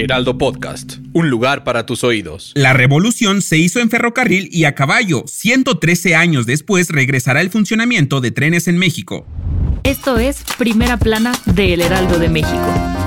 Heraldo Podcast, un lugar para tus oídos. La revolución se hizo en ferrocarril y a caballo. 113 años después regresará el funcionamiento de trenes en México. Esto es Primera Plana de El Heraldo de México.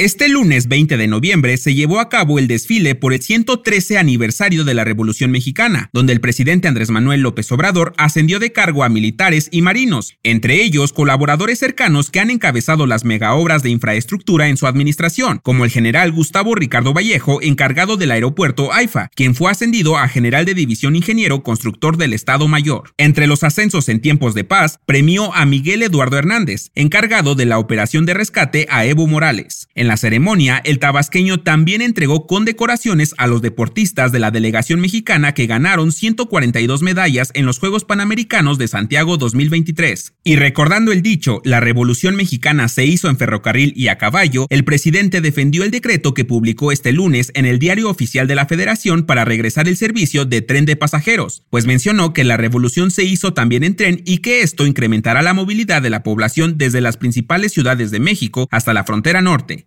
Este lunes 20 de noviembre se llevó a cabo el desfile por el 113 aniversario de la Revolución Mexicana, donde el presidente Andrés Manuel López Obrador ascendió de cargo a militares y marinos, entre ellos colaboradores cercanos que han encabezado las megaobras de infraestructura en su administración, como el general Gustavo Ricardo Vallejo, encargado del aeropuerto AIFA, quien fue ascendido a general de división ingeniero constructor del Estado Mayor. Entre los ascensos en tiempos de paz, premió a Miguel Eduardo Hernández, encargado de la operación de rescate a Evo Morales. La ceremonia, el tabasqueño también entregó condecoraciones a los deportistas de la delegación mexicana que ganaron 142 medallas en los Juegos Panamericanos de Santiago 2023. Y recordando el dicho, la revolución mexicana se hizo en ferrocarril y a caballo, el presidente defendió el decreto que publicó este lunes en el diario oficial de la federación para regresar el servicio de tren de pasajeros, pues mencionó que la revolución se hizo también en tren y que esto incrementará la movilidad de la población desde las principales ciudades de México hasta la frontera norte.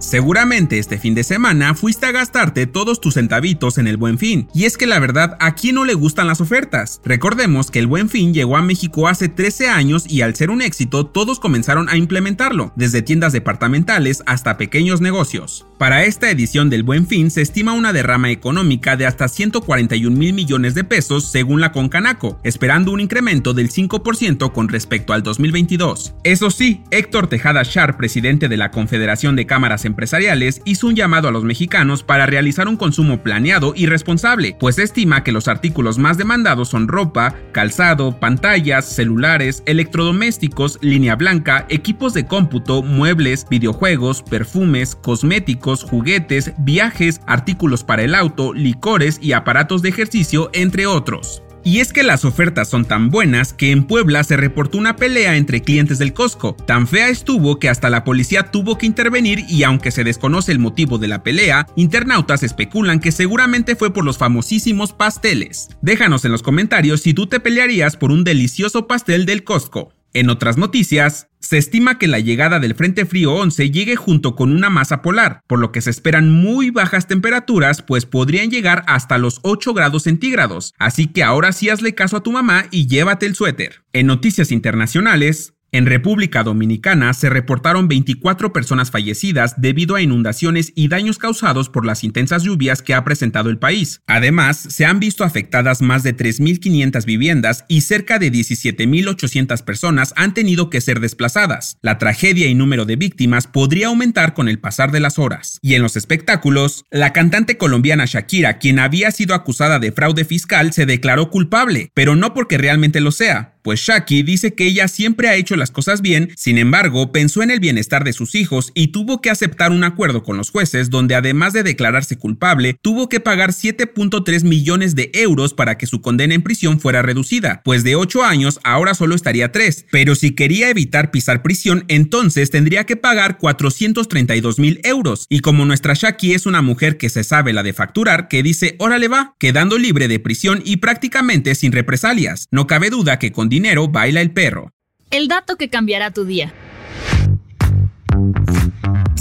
Seguramente este fin de semana fuiste a gastarte todos tus centavitos en el Buen Fin, y es que la verdad a quién no le gustan las ofertas. Recordemos que el Buen Fin llegó a México hace 13 años y al ser un éxito todos comenzaron a implementarlo, desde tiendas departamentales hasta pequeños negocios. Para esta edición del Buen Fin se estima una derrama económica de hasta 141 mil millones de pesos según la Concanaco, esperando un incremento del 5% con respecto al 2022. Eso sí, Héctor Tejada Char, presidente de la Confederación de Cámaras Empresariales, hizo un llamado a los mexicanos para realizar un consumo planeado y responsable, pues estima que los artículos más demandados son ropa, calzado, pantallas, celulares, electrodomésticos, línea blanca, equipos de cómputo, muebles, videojuegos, perfumes, cosméticos, juguetes, viajes, artículos para el auto, licores y aparatos de ejercicio, entre otros. Y es que las ofertas son tan buenas que en Puebla se reportó una pelea entre clientes del Costco. Tan fea estuvo que hasta la policía tuvo que intervenir y aunque se desconoce el motivo de la pelea, internautas especulan que seguramente fue por los famosísimos pasteles. Déjanos en los comentarios si tú te pelearías por un delicioso pastel del Costco. En otras noticias, se estima que la llegada del Frente Frío 11 llegue junto con una masa polar, por lo que se esperan muy bajas temperaturas, pues podrían llegar hasta los 8 grados centígrados. Así que ahora sí hazle caso a tu mamá y llévate el suéter. En noticias internacionales, en República Dominicana se reportaron 24 personas fallecidas debido a inundaciones y daños causados por las intensas lluvias que ha presentado el país. Además, se han visto afectadas más de 3.500 viviendas y cerca de 17.800 personas han tenido que ser desplazadas. La tragedia y número de víctimas podría aumentar con el pasar de las horas. Y en los espectáculos, la cantante colombiana Shakira, quien había sido acusada de fraude fiscal, se declaró culpable, pero no porque realmente lo sea, pues Shaki dice que ella siempre ha hecho las cosas bien, sin embargo, pensó en el bienestar de sus hijos y tuvo que aceptar un acuerdo con los jueces donde además de declararse culpable, tuvo que pagar 7.3 millones de euros para que su condena en prisión fuera reducida, pues de 8 años ahora solo estaría 3, pero si quería evitar pisar prisión, entonces tendría que pagar 432 mil euros, y como nuestra Shaki es una mujer que se sabe la de facturar, que dice, órale va, quedando libre de prisión y prácticamente sin represalias, no cabe duda que con dinero baila el perro. El dato que cambiará tu día.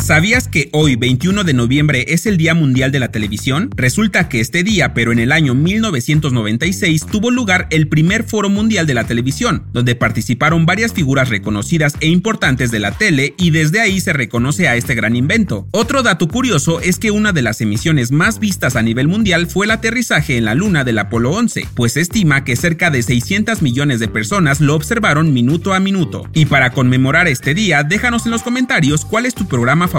¿Sabías que hoy, 21 de noviembre, es el Día Mundial de la Televisión? Resulta que este día, pero en el año 1996, tuvo lugar el primer Foro Mundial de la Televisión, donde participaron varias figuras reconocidas e importantes de la tele y desde ahí se reconoce a este gran invento. Otro dato curioso es que una de las emisiones más vistas a nivel mundial fue el aterrizaje en la luna del Apolo 11, pues se estima que cerca de 600 millones de personas lo observaron minuto a minuto. Y para conmemorar este día, déjanos en los comentarios cuál es tu programa favorito